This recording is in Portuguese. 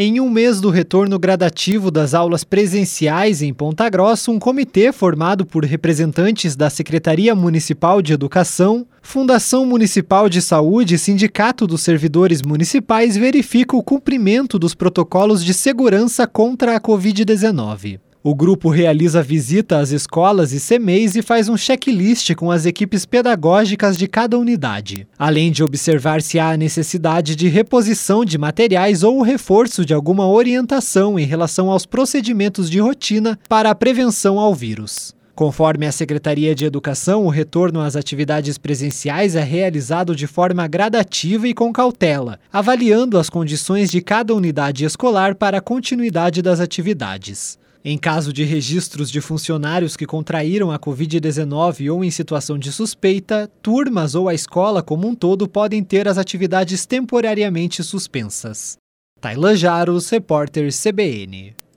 Em um mês do retorno gradativo das aulas presenciais em Ponta Grossa, um comitê formado por representantes da Secretaria Municipal de Educação, Fundação Municipal de Saúde e Sindicato dos Servidores Municipais verifica o cumprimento dos protocolos de segurança contra a Covid-19. O grupo realiza visita às escolas e CMEs e faz um checklist com as equipes pedagógicas de cada unidade, além de observar se há necessidade de reposição de materiais ou o reforço de alguma orientação em relação aos procedimentos de rotina para a prevenção ao vírus. Conforme a Secretaria de Educação, o retorno às atividades presenciais é realizado de forma gradativa e com cautela, avaliando as condições de cada unidade escolar para a continuidade das atividades. Em caso de registros de funcionários que contraíram a Covid-19 ou em situação de suspeita, turmas ou a escola como um todo podem ter as atividades temporariamente suspensas. Tailan Jaros, repórter CBN.